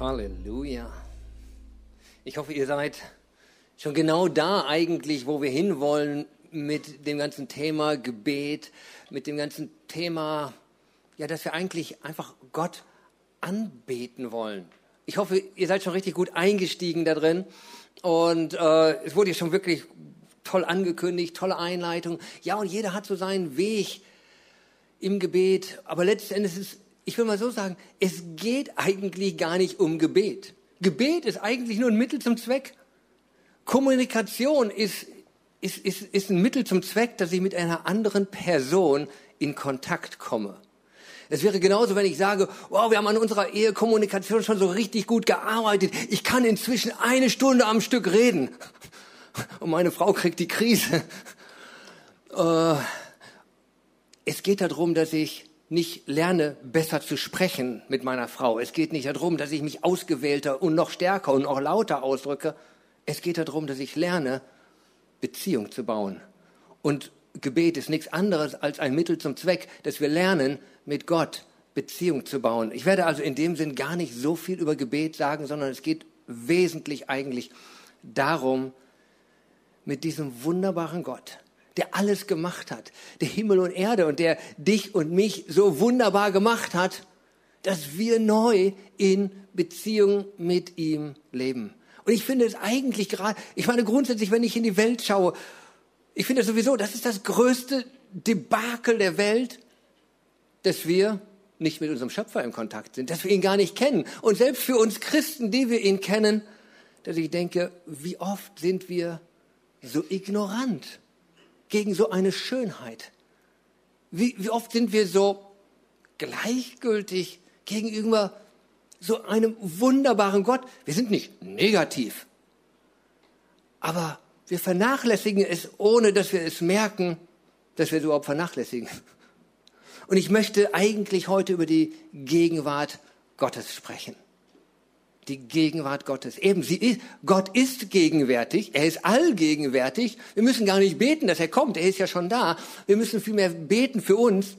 Halleluja. Ich hoffe, ihr seid schon genau da eigentlich, wo wir hinwollen mit dem ganzen Thema Gebet, mit dem ganzen Thema, ja, dass wir eigentlich einfach Gott anbeten wollen. Ich hoffe, ihr seid schon richtig gut eingestiegen da drin und äh, es wurde ja schon wirklich toll angekündigt, tolle Einleitung. Ja, und jeder hat so seinen Weg im Gebet, aber letzten Endes ist ich will mal so sagen, es geht eigentlich gar nicht um Gebet. Gebet ist eigentlich nur ein Mittel zum Zweck. Kommunikation ist, ist, ist, ist ein Mittel zum Zweck, dass ich mit einer anderen Person in Kontakt komme. Es wäre genauso, wenn ich sage, wow, wir haben an unserer Ehekommunikation schon so richtig gut gearbeitet. Ich kann inzwischen eine Stunde am Stück reden. Und meine Frau kriegt die Krise. Äh, es geht darum, dass ich nicht lerne, besser zu sprechen mit meiner Frau. Es geht nicht darum, dass ich mich ausgewählter und noch stärker und noch lauter ausdrücke. Es geht darum, dass ich lerne, Beziehung zu bauen. Und Gebet ist nichts anderes als ein Mittel zum Zweck, dass wir lernen, mit Gott Beziehung zu bauen. Ich werde also in dem Sinn gar nicht so viel über Gebet sagen, sondern es geht wesentlich eigentlich darum, mit diesem wunderbaren Gott, der alles gemacht hat, der Himmel und Erde und der dich und mich so wunderbar gemacht hat, dass wir neu in Beziehung mit ihm leben. Und ich finde es eigentlich gerade, ich meine grundsätzlich, wenn ich in die Welt schaue, ich finde sowieso, das ist das größte Debakel der Welt, dass wir nicht mit unserem Schöpfer im Kontakt sind, dass wir ihn gar nicht kennen. Und selbst für uns Christen, die wir ihn kennen, dass ich denke, wie oft sind wir so ignorant gegen so eine Schönheit? Wie, wie oft sind wir so gleichgültig gegenüber so einem wunderbaren Gott? Wir sind nicht negativ, aber wir vernachlässigen es, ohne dass wir es merken, dass wir es überhaupt vernachlässigen. Und ich möchte eigentlich heute über die Gegenwart Gottes sprechen die Gegenwart Gottes. Eben, sie ist, Gott ist gegenwärtig, er ist allgegenwärtig. Wir müssen gar nicht beten, dass er kommt, er ist ja schon da. Wir müssen vielmehr beten für uns,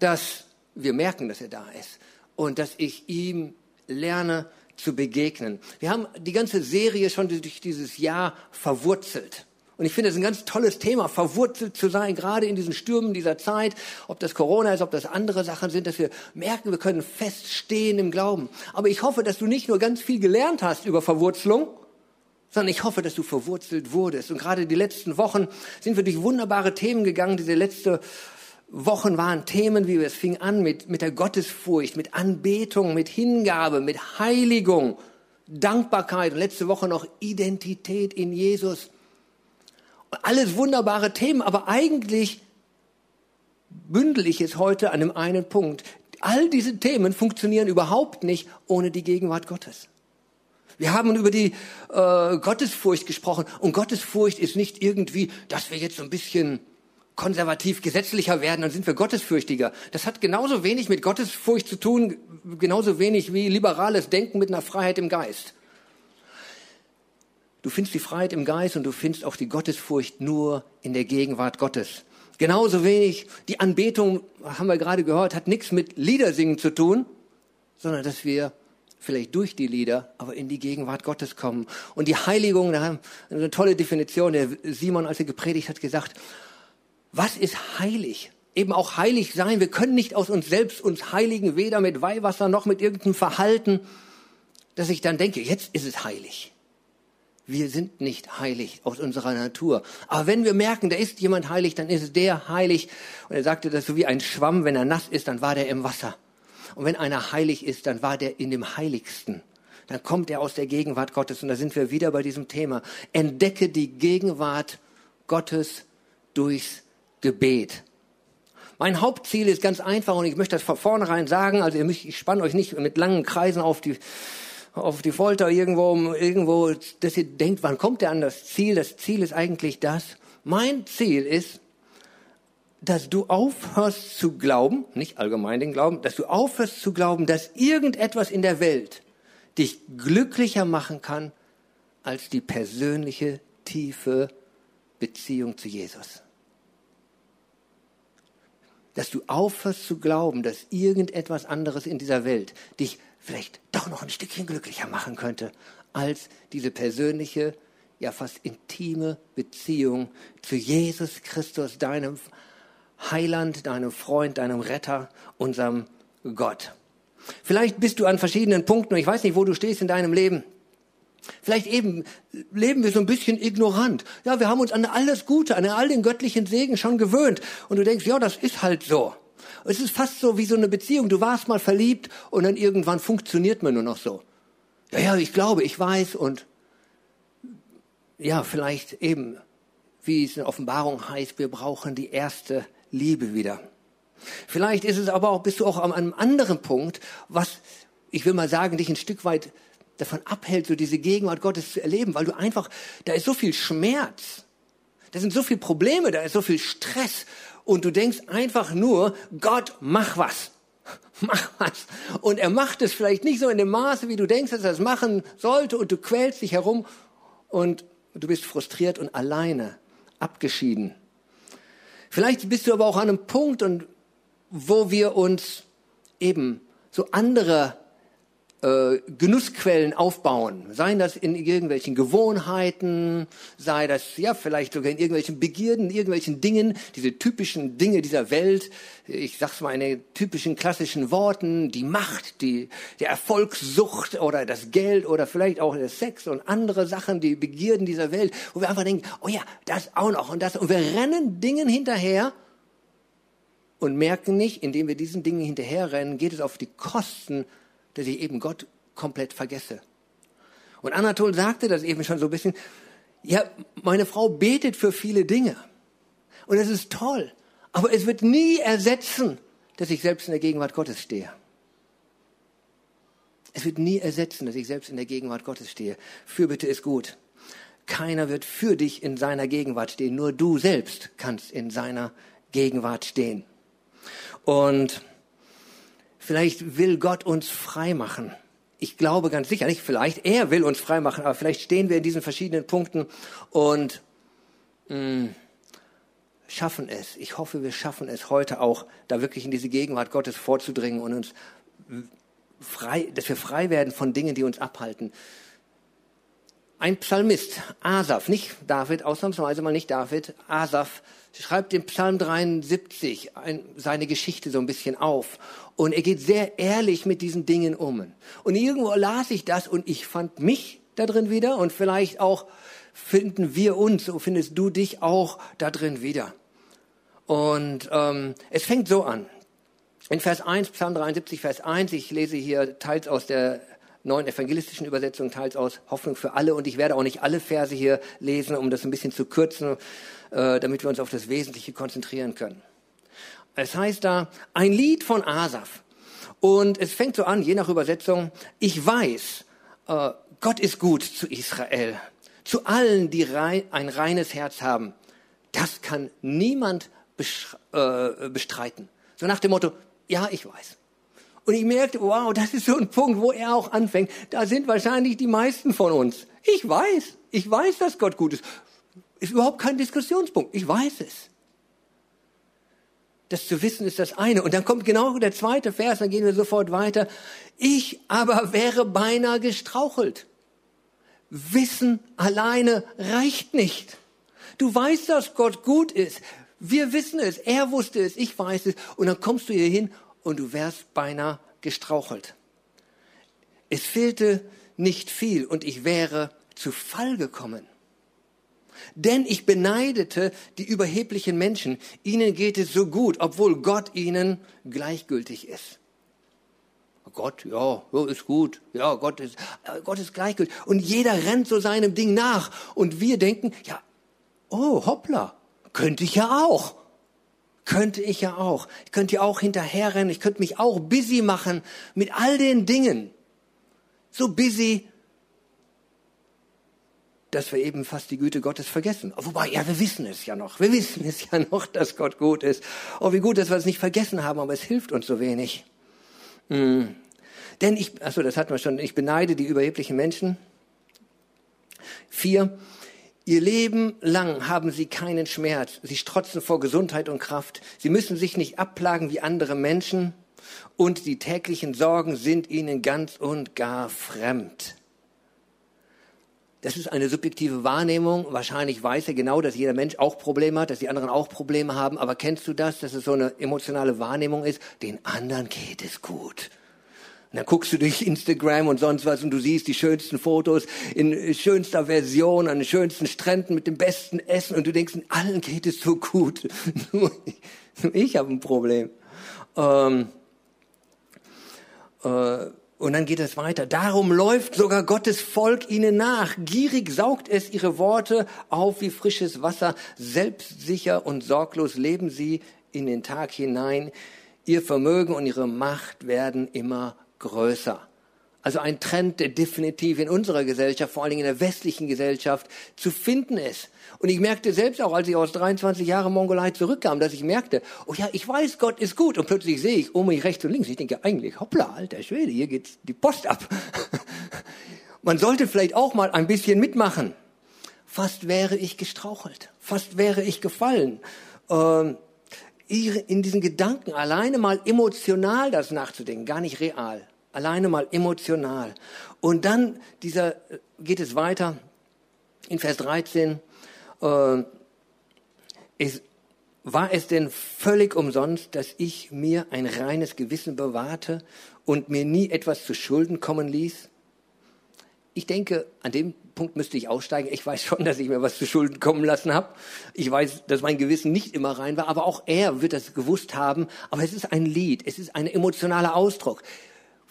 dass wir merken, dass er da ist und dass ich ihm lerne zu begegnen. Wir haben die ganze Serie schon durch dieses Jahr verwurzelt. Und ich finde es ein ganz tolles Thema, verwurzelt zu sein, gerade in diesen Stürmen dieser Zeit, ob das Corona ist, ob das andere Sachen sind, dass wir merken, wir können feststehen im Glauben. Aber ich hoffe, dass du nicht nur ganz viel gelernt hast über Verwurzelung, sondern ich hoffe, dass du verwurzelt wurdest. Und gerade die letzten Wochen sind wir durch wunderbare Themen gegangen. Diese letzten Wochen waren Themen, wie es fing an mit, mit der Gottesfurcht, mit Anbetung, mit Hingabe, mit Heiligung, Dankbarkeit und letzte Woche noch Identität in Jesus. Alles wunderbare Themen, aber eigentlich bündel ich es heute an dem einen Punkt. All diese Themen funktionieren überhaupt nicht ohne die Gegenwart Gottes. Wir haben über die äh, Gottesfurcht gesprochen und Gottesfurcht ist nicht irgendwie, dass wir jetzt so ein bisschen konservativ gesetzlicher werden, dann sind wir gottesfürchtiger. Das hat genauso wenig mit Gottesfurcht zu tun, genauso wenig wie liberales Denken mit einer Freiheit im Geist. Du findest die Freiheit im Geist und du findest auch die Gottesfurcht nur in der Gegenwart Gottes. Genauso wenig die Anbetung, haben wir gerade gehört, hat nichts mit Liedersingen zu tun, sondern dass wir vielleicht durch die Lieder, aber in die Gegenwart Gottes kommen. Und die Heiligung, da haben eine tolle Definition, der Simon, als er gepredigt hat, gesagt, was ist heilig? Eben auch heilig sein. Wir können nicht aus uns selbst uns heiligen, weder mit Weihwasser noch mit irgendeinem Verhalten, dass ich dann denke, jetzt ist es heilig. Wir sind nicht heilig aus unserer Natur. Aber wenn wir merken, da ist jemand heilig, dann ist der heilig. Und er sagte das so wie ein Schwamm, wenn er nass ist, dann war der im Wasser. Und wenn einer heilig ist, dann war der in dem Heiligsten. Dann kommt er aus der Gegenwart Gottes. Und da sind wir wieder bei diesem Thema. Entdecke die Gegenwart Gottes durchs Gebet. Mein Hauptziel ist ganz einfach und ich möchte das von vornherein sagen. Also ich spanne euch nicht mit langen Kreisen auf die, auf die Folter irgendwo, irgendwo, dass ihr denkt, wann kommt er an das Ziel? Das Ziel ist eigentlich das. Mein Ziel ist, dass du aufhörst zu glauben, nicht allgemein den Glauben, dass du aufhörst zu glauben, dass irgendetwas in der Welt dich glücklicher machen kann als die persönliche, tiefe Beziehung zu Jesus. Dass du aufhörst zu glauben, dass irgendetwas anderes in dieser Welt dich vielleicht doch noch ein Stückchen glücklicher machen könnte, als diese persönliche, ja fast intime Beziehung zu Jesus Christus, deinem Heiland, deinem Freund, deinem Retter, unserem Gott. Vielleicht bist du an verschiedenen Punkten, ich weiß nicht, wo du stehst in deinem Leben. Vielleicht eben leben wir so ein bisschen ignorant. Ja, wir haben uns an alles Gute, an all den göttlichen Segen schon gewöhnt. Und du denkst, ja, das ist halt so. Es ist fast so wie so eine Beziehung. Du warst mal verliebt und dann irgendwann funktioniert man nur noch so. Ja, ja, ich glaube, ich weiß und ja, vielleicht eben, wie es in Offenbarung heißt, wir brauchen die erste Liebe wieder. Vielleicht ist es aber auch, bist du auch an einem anderen Punkt, was, ich will mal sagen, dich ein Stück weit davon abhält, so diese Gegenwart Gottes zu erleben, weil du einfach, da ist so viel Schmerz, da sind so viele Probleme, da ist so viel Stress und du denkst einfach nur, Gott, mach was. Mach was. Und er macht es vielleicht nicht so in dem Maße, wie du denkst, dass er es machen sollte und du quälst dich herum und du bist frustriert und alleine, abgeschieden. Vielleicht bist du aber auch an einem Punkt, und wo wir uns eben so andere äh, Genussquellen aufbauen. Seien das in irgendwelchen Gewohnheiten, sei das ja vielleicht sogar in irgendwelchen Begierden, irgendwelchen Dingen, diese typischen Dinge dieser Welt. Ich sag's mal in den typischen klassischen Worten, die Macht, die, die Erfolgssucht oder das Geld oder vielleicht auch der Sex und andere Sachen, die Begierden dieser Welt, wo wir einfach denken, oh ja, das auch noch und das und wir rennen Dingen hinterher, und merken nicht, indem wir diesen Dingen hinterherrennen, geht es auf die Kosten dass ich eben Gott komplett vergesse. Und Anatol sagte das eben schon so ein bisschen. Ja, meine Frau betet für viele Dinge. Und es ist toll. Aber es wird nie ersetzen, dass ich selbst in der Gegenwart Gottes stehe. Es wird nie ersetzen, dass ich selbst in der Gegenwart Gottes stehe. Fürbitte ist gut. Keiner wird für dich in seiner Gegenwart stehen. Nur du selbst kannst in seiner Gegenwart stehen. Und Vielleicht will Gott uns frei machen. Ich glaube ganz sicher nicht, vielleicht er will uns frei machen, aber vielleicht stehen wir in diesen verschiedenen Punkten und mm, schaffen es. Ich hoffe, wir schaffen es heute auch, da wirklich in diese Gegenwart Gottes vorzudringen und uns frei, dass wir frei werden von Dingen, die uns abhalten. Ein Psalmist, Asaf, nicht David, ausnahmsweise mal nicht David, Asaf, schreibt im Psalm 73 ein, seine Geschichte so ein bisschen auf. Und er geht sehr ehrlich mit diesen Dingen um. Und irgendwo las ich das und ich fand mich da drin wieder und vielleicht auch finden wir uns, so findest du dich auch da drin wieder. Und ähm, es fängt so an. In Vers 1, Psalm 73, Vers 1, ich lese hier teils aus der neuen evangelistischen Übersetzung, teils aus Hoffnung für alle. Und ich werde auch nicht alle Verse hier lesen, um das ein bisschen zu kürzen, äh, damit wir uns auf das Wesentliche konzentrieren können. Es heißt da, ein Lied von Asaf. Und es fängt so an, je nach Übersetzung, ich weiß, äh, Gott ist gut zu Israel, zu allen, die ein reines Herz haben. Das kann niemand äh, bestreiten. So nach dem Motto, ja, ich weiß. Und ich merkte, wow, das ist so ein Punkt, wo er auch anfängt. Da sind wahrscheinlich die meisten von uns. Ich weiß, ich weiß, dass Gott gut ist. Ist überhaupt kein Diskussionspunkt. Ich weiß es. Das zu wissen ist das eine. Und dann kommt genau der zweite Vers, dann gehen wir sofort weiter. Ich aber wäre beinahe gestrauchelt. Wissen alleine reicht nicht. Du weißt, dass Gott gut ist. Wir wissen es. Er wusste es. Ich weiß es. Und dann kommst du hier hin und du wärst beinahe gestrauchelt. Es fehlte nicht viel und ich wäre zu Fall gekommen. Denn ich beneidete die überheblichen Menschen. Ihnen geht es so gut, obwohl Gott ihnen gleichgültig ist. Gott, ja, ist gut. Ja, Gott ist, Gott ist gleichgültig. Und jeder rennt so seinem Ding nach. Und wir denken, ja, oh, hoppla, könnte ich ja auch. Könnte ich ja auch. Ich könnte ja auch hinterherrennen. Ich könnte mich auch busy machen mit all den Dingen. So busy, dass wir eben fast die Güte Gottes vergessen. Wobei, ja, wir wissen es ja noch. Wir wissen es ja noch, dass Gott gut ist. Oh, wie gut, dass wir es nicht vergessen haben, aber es hilft uns so wenig. Hm. Denn ich, achso, das hatten wir schon, ich beneide die überheblichen Menschen. Vier, ihr Leben lang haben sie keinen Schmerz. Sie strotzen vor Gesundheit und Kraft. Sie müssen sich nicht abplagen wie andere Menschen. und die täglichen Sorgen sind ihnen ganz und gar fremd. Das ist eine subjektive Wahrnehmung. Wahrscheinlich weiß er genau, dass jeder Mensch auch Probleme hat, dass die anderen auch Probleme haben. Aber kennst du das, dass es so eine emotionale Wahrnehmung ist? Den anderen geht es gut. Und dann guckst du durch Instagram und sonst was und du siehst die schönsten Fotos in schönster Version, an den schönsten Stränden mit dem besten Essen und du denkst, allen geht es so gut. Nur ich habe ein Problem. Ähm, äh, und dann geht es weiter. Darum läuft sogar Gottes Volk ihnen nach. Gierig saugt es ihre Worte auf wie frisches Wasser. Selbstsicher und sorglos leben sie in den Tag hinein. Ihr Vermögen und ihre Macht werden immer größer. Also ein Trend, der definitiv in unserer Gesellschaft, vor allen Dingen in der westlichen Gesellschaft, zu finden ist. Und ich merkte selbst auch, als ich aus 23 Jahren Mongolei zurückkam, dass ich merkte, oh ja, ich weiß, Gott ist gut. Und plötzlich sehe ich um mich rechts und links. Ich denke eigentlich, hoppla, alter Schwede, hier geht die Post ab. Man sollte vielleicht auch mal ein bisschen mitmachen. Fast wäre ich gestrauchelt. Fast wäre ich gefallen. Ähm, in diesen Gedanken alleine mal emotional das nachzudenken, gar nicht real alleine mal emotional. Und dann dieser, geht es weiter in Vers 13. Äh, ist, war es denn völlig umsonst, dass ich mir ein reines Gewissen bewahrte und mir nie etwas zu Schulden kommen ließ? Ich denke, an dem Punkt müsste ich aussteigen. Ich weiß schon, dass ich mir was zu Schulden kommen lassen habe. Ich weiß, dass mein Gewissen nicht immer rein war, aber auch er wird das gewusst haben. Aber es ist ein Lied, es ist ein emotionaler Ausdruck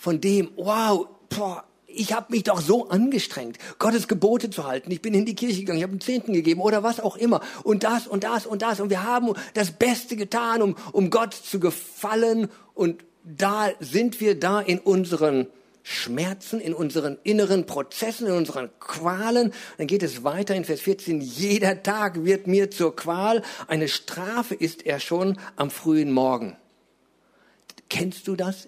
von dem, wow, boah, ich habe mich doch so angestrengt, Gottes Gebote zu halten. Ich bin in die Kirche gegangen, ich habe einen Zehnten gegeben oder was auch immer. Und das und das und das. Und wir haben das Beste getan, um, um Gott zu gefallen. Und da sind wir da in unseren Schmerzen, in unseren inneren Prozessen, in unseren Qualen. Dann geht es weiter in Vers 14. Jeder Tag wird mir zur Qual. Eine Strafe ist er schon am frühen Morgen. Kennst du das?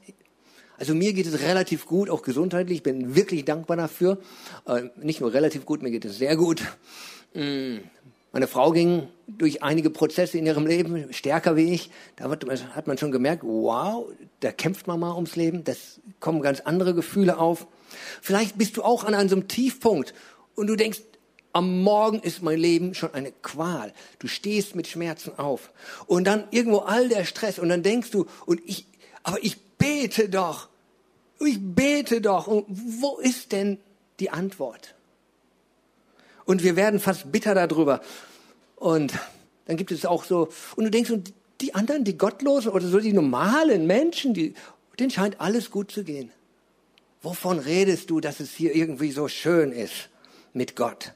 Also mir geht es relativ gut, auch gesundheitlich. Ich bin wirklich dankbar dafür. Äh, nicht nur relativ gut, mir geht es sehr gut. Mm. Meine Frau ging durch einige Prozesse in ihrem Leben stärker wie ich. Da hat man schon gemerkt, wow, da kämpft man mal ums Leben. Das kommen ganz andere Gefühle auf. Vielleicht bist du auch an einem Tiefpunkt und du denkst, am Morgen ist mein Leben schon eine Qual. Du stehst mit Schmerzen auf. Und dann irgendwo all der Stress und dann denkst du, und ich, aber ich bete doch. Ich bete doch. Und wo ist denn die Antwort? Und wir werden fast bitter darüber. Und dann gibt es auch so, und du denkst, und die anderen, die Gottlosen oder so die normalen Menschen, die, denen scheint alles gut zu gehen. Wovon redest du, dass es hier irgendwie so schön ist mit Gott?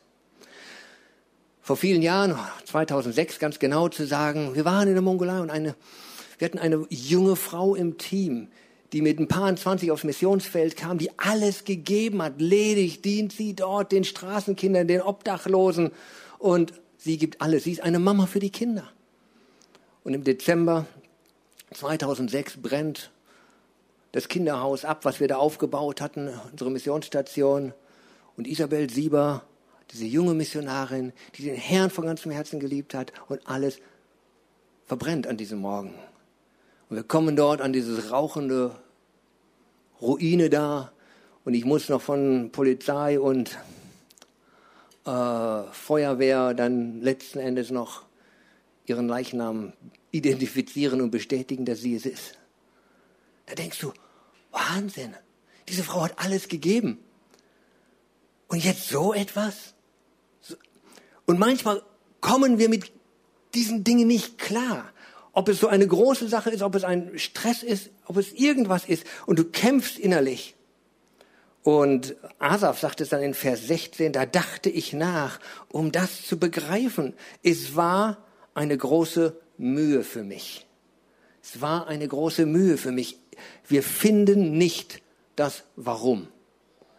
Vor vielen Jahren, 2006 ganz genau zu sagen, wir waren in der Mongolei und eine wir hatten eine junge Frau im Team, die mit ein paar 20 aufs Missionsfeld kam, die alles gegeben hat. Ledig dient sie dort den Straßenkindern, den Obdachlosen. Und sie gibt alles. Sie ist eine Mama für die Kinder. Und im Dezember 2006 brennt das Kinderhaus ab, was wir da aufgebaut hatten, unsere Missionsstation. Und Isabel Sieber, diese junge Missionarin, die den Herrn von ganzem Herzen geliebt hat und alles verbrennt an diesem Morgen. Und wir kommen dort an dieses rauchende Ruine da und ich muss noch von Polizei und äh, Feuerwehr dann letzten Endes noch ihren Leichnam identifizieren und bestätigen, dass sie es ist. Da denkst du, Wahnsinn, diese Frau hat alles gegeben. Und jetzt so etwas? Und manchmal kommen wir mit diesen Dingen nicht klar ob es so eine große Sache ist, ob es ein Stress ist, ob es irgendwas ist und du kämpfst innerlich. Und Asaf sagt es dann in Vers 16, da dachte ich nach, um das zu begreifen. Es war eine große Mühe für mich. Es war eine große Mühe für mich. Wir finden nicht das Warum.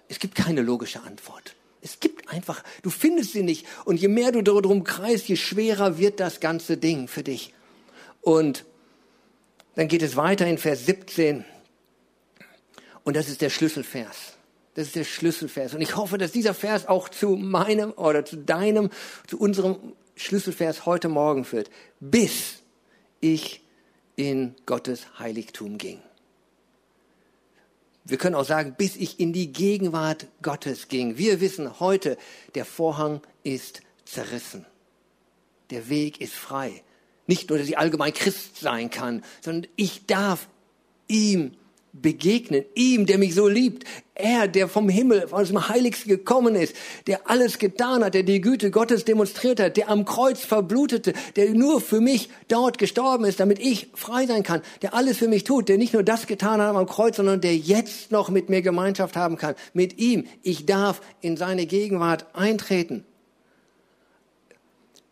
Es gibt keine logische Antwort. Es gibt einfach, du findest sie nicht. Und je mehr du darum kreist, je schwerer wird das ganze Ding für dich. Und dann geht es weiter in Vers 17. Und das ist der Schlüsselvers. Das ist der Schlüsselvers. Und ich hoffe, dass dieser Vers auch zu meinem oder zu deinem, zu unserem Schlüsselvers heute Morgen führt. Bis ich in Gottes Heiligtum ging. Wir können auch sagen, bis ich in die Gegenwart Gottes ging. Wir wissen heute, der Vorhang ist zerrissen. Der Weg ist frei. Nicht nur, dass ich allgemein Christ sein kann, sondern ich darf ihm begegnen. Ihm, der mich so liebt. Er, der vom Himmel, aus dem Heiligsten gekommen ist, der alles getan hat, der die Güte Gottes demonstriert hat, der am Kreuz verblutete, der nur für mich dort gestorben ist, damit ich frei sein kann, der alles für mich tut, der nicht nur das getan hat am Kreuz, sondern der jetzt noch mit mir Gemeinschaft haben kann. Mit ihm. Ich darf in seine Gegenwart eintreten.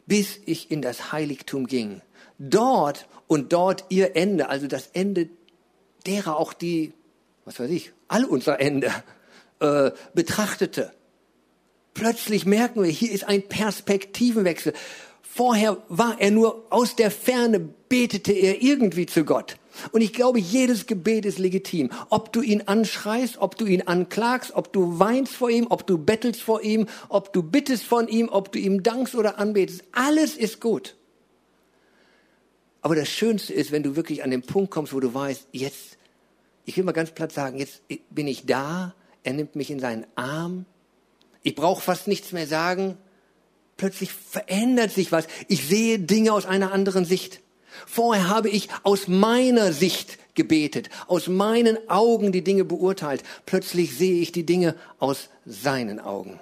Bis ich in das Heiligtum ging. Dort und dort ihr Ende, also das Ende derer auch die, was weiß ich, all unser Ende äh, betrachtete. Plötzlich merken wir, hier ist ein Perspektivenwechsel. Vorher war er nur aus der Ferne, betete er irgendwie zu Gott. Und ich glaube, jedes Gebet ist legitim. Ob du ihn anschreist, ob du ihn anklagst, ob du weinst vor ihm, ob du bettelst vor ihm, ob du bittest von ihm, ob du ihm dankst oder anbetest. Alles ist gut. Aber das Schönste ist, wenn du wirklich an den Punkt kommst, wo du weißt, jetzt ich will mal ganz platt sagen, jetzt bin ich da, er nimmt mich in seinen Arm, ich brauche fast nichts mehr sagen, plötzlich verändert sich was, ich sehe Dinge aus einer anderen Sicht. Vorher habe ich aus meiner Sicht gebetet, aus meinen Augen die Dinge beurteilt, plötzlich sehe ich die Dinge aus seinen Augen.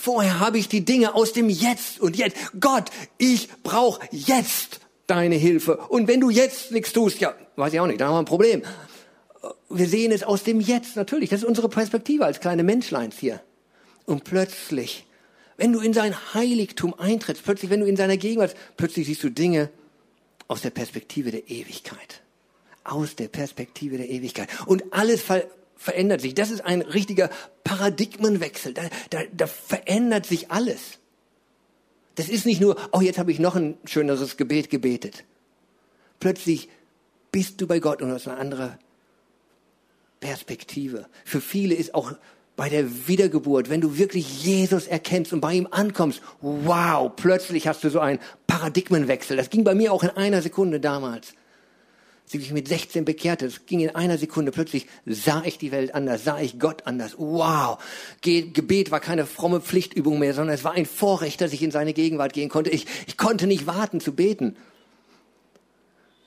Vorher habe ich die Dinge aus dem Jetzt und Jetzt. Gott, ich brauche jetzt deine Hilfe. Und wenn du jetzt nichts tust, ja, weiß ich auch nicht, da haben wir ein Problem. Wir sehen es aus dem Jetzt natürlich. Das ist unsere Perspektive als kleine Menschleins hier. Und plötzlich, wenn du in sein Heiligtum eintrittst, plötzlich, wenn du in seiner Gegenwart, plötzlich siehst du Dinge aus der Perspektive der Ewigkeit. Aus der Perspektive der Ewigkeit. Und alles verändert sich. Das ist ein richtiger Paradigmenwechsel. Da, da, da verändert sich alles. Das ist nicht nur, oh, jetzt habe ich noch ein schöneres Gebet gebetet. Plötzlich bist du bei Gott und hast eine andere Perspektive. Für viele ist auch bei der Wiedergeburt, wenn du wirklich Jesus erkennst und bei ihm ankommst, wow, plötzlich hast du so einen Paradigmenwechsel. Das ging bei mir auch in einer Sekunde damals sie sich mit 16 bekehrte. Es ging in einer Sekunde. Plötzlich sah ich die Welt anders, sah ich Gott anders. Wow. Gebet war keine fromme Pflichtübung mehr, sondern es war ein Vorrecht, dass ich in seine Gegenwart gehen konnte. Ich, ich konnte nicht warten zu beten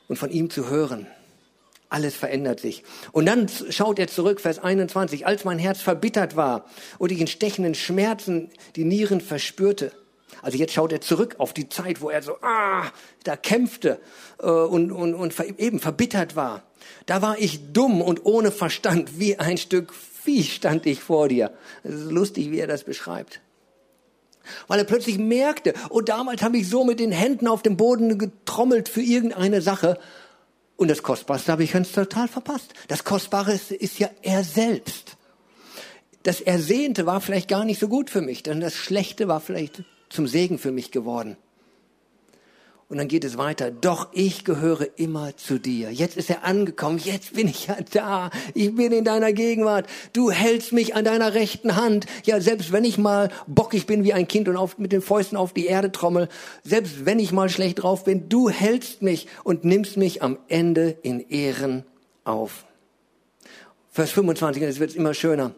und von ihm zu hören. Alles verändert sich. Und dann schaut er zurück, Vers 21. Als mein Herz verbittert war und ich in stechenden Schmerzen die Nieren verspürte, also jetzt schaut er zurück auf die Zeit, wo er so, ah, da kämpfte äh, und, und, und eben verbittert war. Da war ich dumm und ohne Verstand, wie ein Stück Vieh stand ich vor dir. Es ist lustig, wie er das beschreibt. Weil er plötzlich merkte, oh, damals habe ich so mit den Händen auf dem Boden getrommelt für irgendeine Sache. Und das Kostbarste habe ich ganz total verpasst. Das Kostbare ist, ist ja er selbst. Das Ersehnte war vielleicht gar nicht so gut für mich, denn das Schlechte war vielleicht zum Segen für mich geworden. Und dann geht es weiter. Doch ich gehöre immer zu dir. Jetzt ist er angekommen. Jetzt bin ich ja da. Ich bin in deiner Gegenwart. Du hältst mich an deiner rechten Hand. Ja, selbst wenn ich mal bockig bin wie ein Kind und auf, mit den Fäusten auf die Erde trommel, selbst wenn ich mal schlecht drauf bin, du hältst mich und nimmst mich am Ende in Ehren auf. Vers 25, und es wird immer schöner.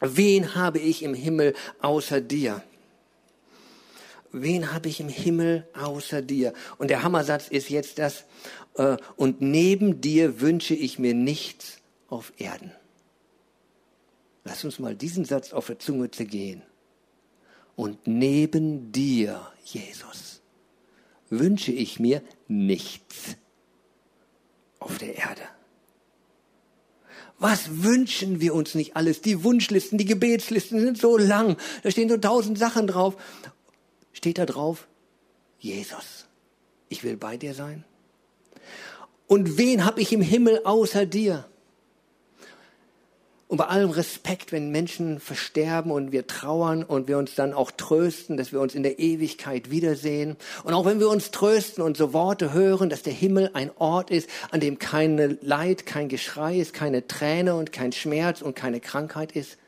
Wen habe ich im Himmel außer dir? Wen habe ich im Himmel außer dir? Und der Hammersatz ist jetzt das, äh, und neben dir wünsche ich mir nichts auf Erden. Lass uns mal diesen Satz auf der Zunge zergehen. Und neben dir, Jesus, wünsche ich mir nichts auf der Erde. Was wünschen wir uns nicht alles? Die Wunschlisten, die Gebetslisten sind so lang. Da stehen so tausend Sachen drauf steht da drauf, Jesus, ich will bei dir sein. Und wen habe ich im Himmel außer dir? Und bei allem Respekt, wenn Menschen versterben und wir trauern und wir uns dann auch trösten, dass wir uns in der Ewigkeit wiedersehen. Und auch wenn wir uns trösten und so Worte hören, dass der Himmel ein Ort ist, an dem keine Leid, kein Geschrei ist, keine Träne und kein Schmerz und keine Krankheit ist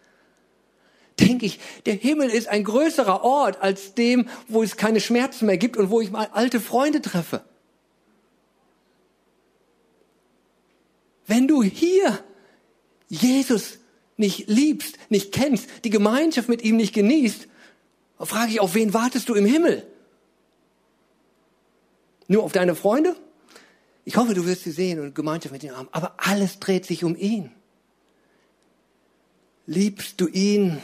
denke ich, der Himmel ist ein größerer Ort als dem, wo es keine Schmerzen mehr gibt und wo ich mal alte Freunde treffe. Wenn du hier Jesus nicht liebst, nicht kennst, die Gemeinschaft mit ihm nicht genießt, frage ich, auf wen wartest du im Himmel? Nur auf deine Freunde? Ich hoffe, du wirst sie sehen und Gemeinschaft mit ihnen haben. Aber alles dreht sich um ihn. Liebst du ihn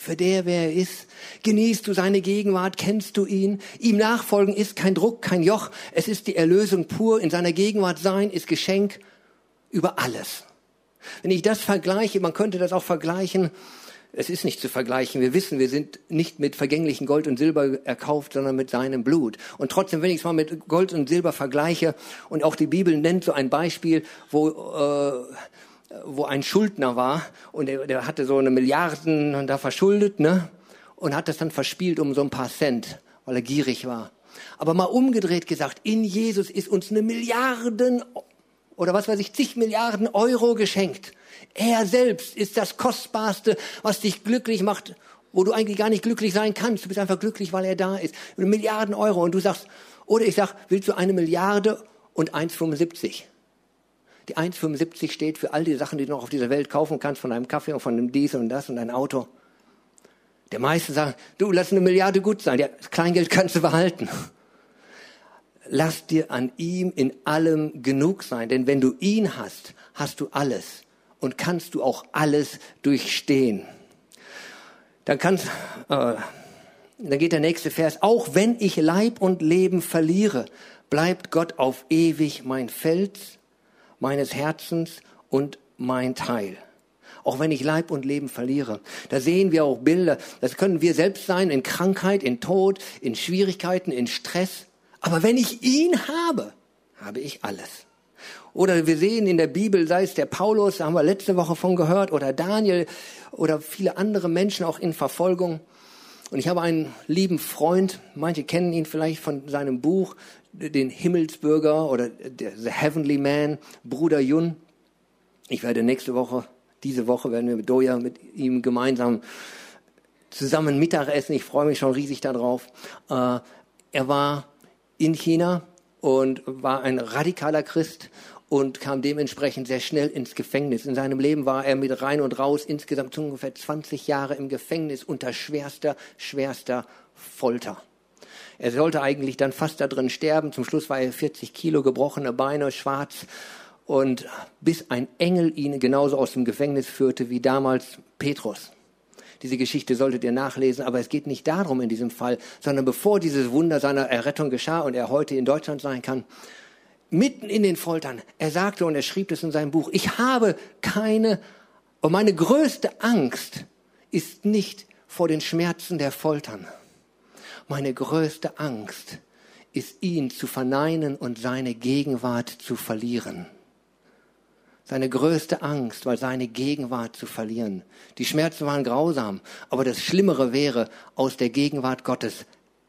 für der, wer er ist? Genießt du seine Gegenwart? Kennst du ihn? Ihm nachfolgen ist kein Druck, kein Joch. Es ist die Erlösung pur. In seiner Gegenwart sein ist Geschenk über alles. Wenn ich das vergleiche, man könnte das auch vergleichen, es ist nicht zu vergleichen. Wir wissen, wir sind nicht mit vergänglichen Gold und Silber erkauft, sondern mit seinem Blut. Und trotzdem, wenn ich es mal mit Gold und Silber vergleiche, und auch die Bibel nennt so ein Beispiel, wo, äh, wo ein Schuldner war und der, der hatte so eine Milliarden da verschuldet, ne? Und hat das dann verspielt um so ein paar Cent, weil er gierig war. Aber mal umgedreht gesagt, in Jesus ist uns eine Milliarden oder was weiß ich, zig Milliarden Euro geschenkt. Er selbst ist das Kostbarste, was dich glücklich macht, wo du eigentlich gar nicht glücklich sein kannst. Du bist einfach glücklich, weil er da ist. Milliarden Euro und du sagst, oder ich sag, willst du eine Milliarde und 1,75? Die 1,75 steht für all die Sachen, die du noch auf dieser Welt kaufen kannst, von einem Kaffee und von einem Diesel und das und ein Auto. Der meiste sagt, du, lass eine Milliarde gut sein. Ja, das Kleingeld kannst du behalten lass dir an ihm in allem genug sein. Denn wenn du ihn hast, hast du alles und kannst du auch alles durchstehen. Dann kannst, äh, dann geht der nächste Vers. Auch wenn ich Leib und Leben verliere, bleibt Gott auf ewig mein Fels meines Herzens und mein Teil. Auch wenn ich Leib und Leben verliere. Da sehen wir auch Bilder. Das können wir selbst sein in Krankheit, in Tod, in Schwierigkeiten, in Stress. Aber wenn ich ihn habe, habe ich alles. Oder wir sehen in der Bibel, sei es der Paulus, da haben wir letzte Woche von gehört, oder Daniel oder viele andere Menschen auch in Verfolgung. Und ich habe einen lieben Freund, manche kennen ihn vielleicht von seinem Buch, den Himmelsbürger oder The Heavenly Man, Bruder Jun. Ich werde nächste Woche, diese Woche werden wir mit Doja, mit ihm gemeinsam zusammen Mittagessen. Ich freue mich schon riesig darauf. Äh, er war in China und war ein radikaler Christ und kam dementsprechend sehr schnell ins Gefängnis. In seinem Leben war er mit rein und raus insgesamt ungefähr 20 Jahre im Gefängnis unter schwerster, schwerster Folter. Er sollte eigentlich dann fast da drin sterben. Zum Schluss war er 40 Kilo, gebrochene Beine, schwarz. Und bis ein Engel ihn genauso aus dem Gefängnis führte wie damals Petrus. Diese Geschichte solltet ihr nachlesen, aber es geht nicht darum in diesem Fall, sondern bevor dieses Wunder seiner Errettung geschah und er heute in Deutschland sein kann, mitten in den Foltern, er sagte und er schrieb es in seinem Buch, ich habe keine, und meine größte Angst ist nicht vor den Schmerzen der Foltern. Meine größte Angst ist ihn zu verneinen und seine Gegenwart zu verlieren seine größte Angst, weil seine Gegenwart zu verlieren. Die Schmerzen waren grausam, aber das Schlimmere wäre, aus der Gegenwart Gottes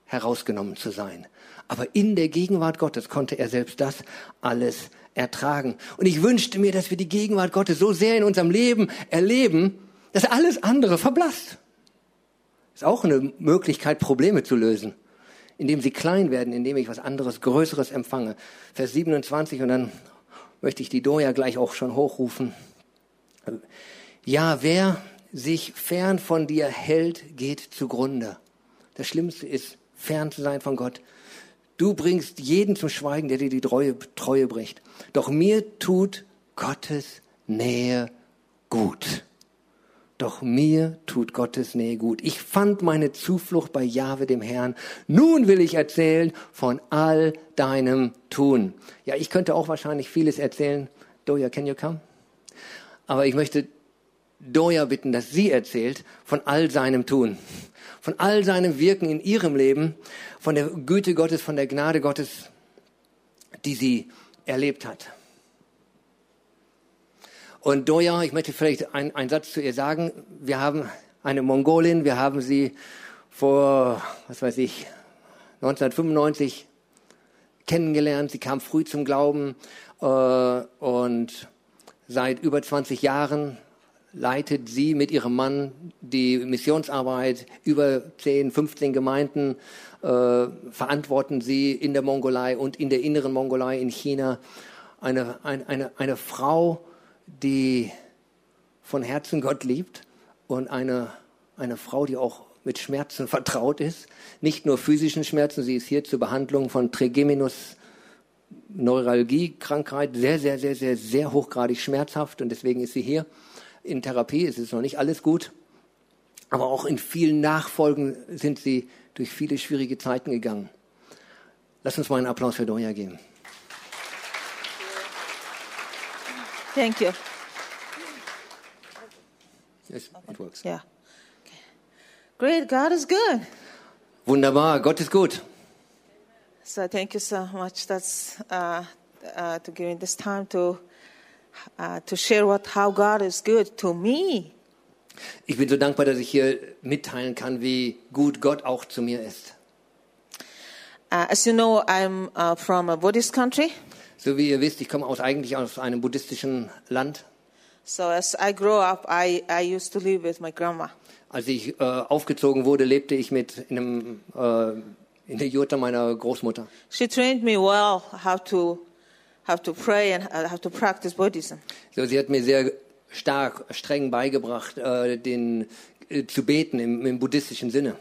herausgenommen zu sein. Aber in der Gegenwart Gottes konnte er selbst das alles ertragen. Und ich wünschte mir, dass wir die Gegenwart Gottes so sehr in unserem Leben erleben, dass alles andere verblasst. Ist auch eine Möglichkeit, Probleme zu lösen, indem sie klein werden, indem ich was anderes, Größeres empfange. Vers 27 und dann möchte ich die Doja gleich auch schon hochrufen. Ja, wer sich fern von dir hält, geht zugrunde. Das Schlimmste ist, fern zu sein von Gott. Du bringst jeden zum Schweigen, der dir die Treue, Treue bricht. Doch mir tut Gottes Nähe gut. Doch mir tut Gottes Nähe gut. Ich fand meine Zuflucht bei Jahwe, dem Herrn. Nun will ich erzählen von all deinem Tun. Ja, ich könnte auch wahrscheinlich vieles erzählen. Doja, can you come? Aber ich möchte Doja bitten, dass sie erzählt von all seinem Tun. Von all seinem Wirken in ihrem Leben. Von der Güte Gottes, von der Gnade Gottes, die sie erlebt hat. Und Doja, ich möchte vielleicht einen Satz zu ihr sagen. Wir haben eine Mongolin, wir haben sie vor, was weiß ich, 1995 kennengelernt. Sie kam früh zum Glauben äh, und seit über 20 Jahren leitet sie mit ihrem Mann die Missionsarbeit. Über 10, 15 Gemeinden äh, verantworten sie in der Mongolei und in der inneren Mongolei in China. Eine, eine, eine, eine Frau, die von Herzen Gott liebt und eine, eine Frau, die auch mit Schmerzen vertraut ist. Nicht nur physischen Schmerzen, sie ist hier zur Behandlung von Trigeminus Neuralgie-Krankheit, sehr, sehr, sehr, sehr, sehr hochgradig schmerzhaft und deswegen ist sie hier in Therapie. Es ist noch nicht alles gut, aber auch in vielen Nachfolgen sind sie durch viele schwierige Zeiten gegangen. Lass uns mal einen Applaus für Doja geben. Thank you. Yes, it works. Yeah. Okay. Great. God is good. Wunderbar, Gott ist gut. So thank you so much. That's uh, uh, to giving this time to uh, to share what how God is good to me. Ich bin so dankbar, dass ich hier mitteilen kann, wie gut Gott auch zu mir ist. Uh, as you know, I'm uh, from a Buddhist country. So wie ihr wisst, ich komme aus, eigentlich aus einem buddhistischen Land. So as I grow up, I, I used to live with my grandma. Als ich äh, aufgezogen wurde, lebte ich mit in, einem, äh, in der Jurte meiner Großmutter. She trained me well how to how to pray and uh, how to practice Buddhism. So, sie hat mir sehr stark, streng beigebracht, äh, den, äh, zu beten im, im buddhistischen Sinne.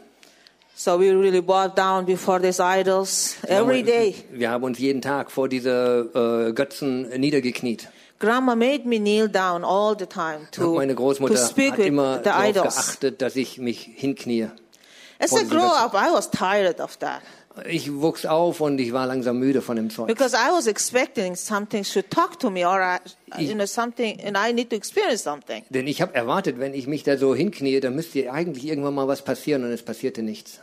So we really bowed down before these idols every day. Wir haben uns jeden Tag vor diese äh, Götzen niedergekniet. Grandma made me kneel down all the time to, Meine to Großmutter speak hat with immer the darauf idols. geachtet, dass ich mich hinknie. As I grew up, I was tired of that Ich wuchs auf und ich war langsam müde von dem Zeug. because I was expecting something should talk to me or I, you know something, and I need to experience something. Denn ich habe erwartet, wenn ich mich da so hinknie, dann müsste eigentlich irgendwann mal was passieren und es passierte nichts.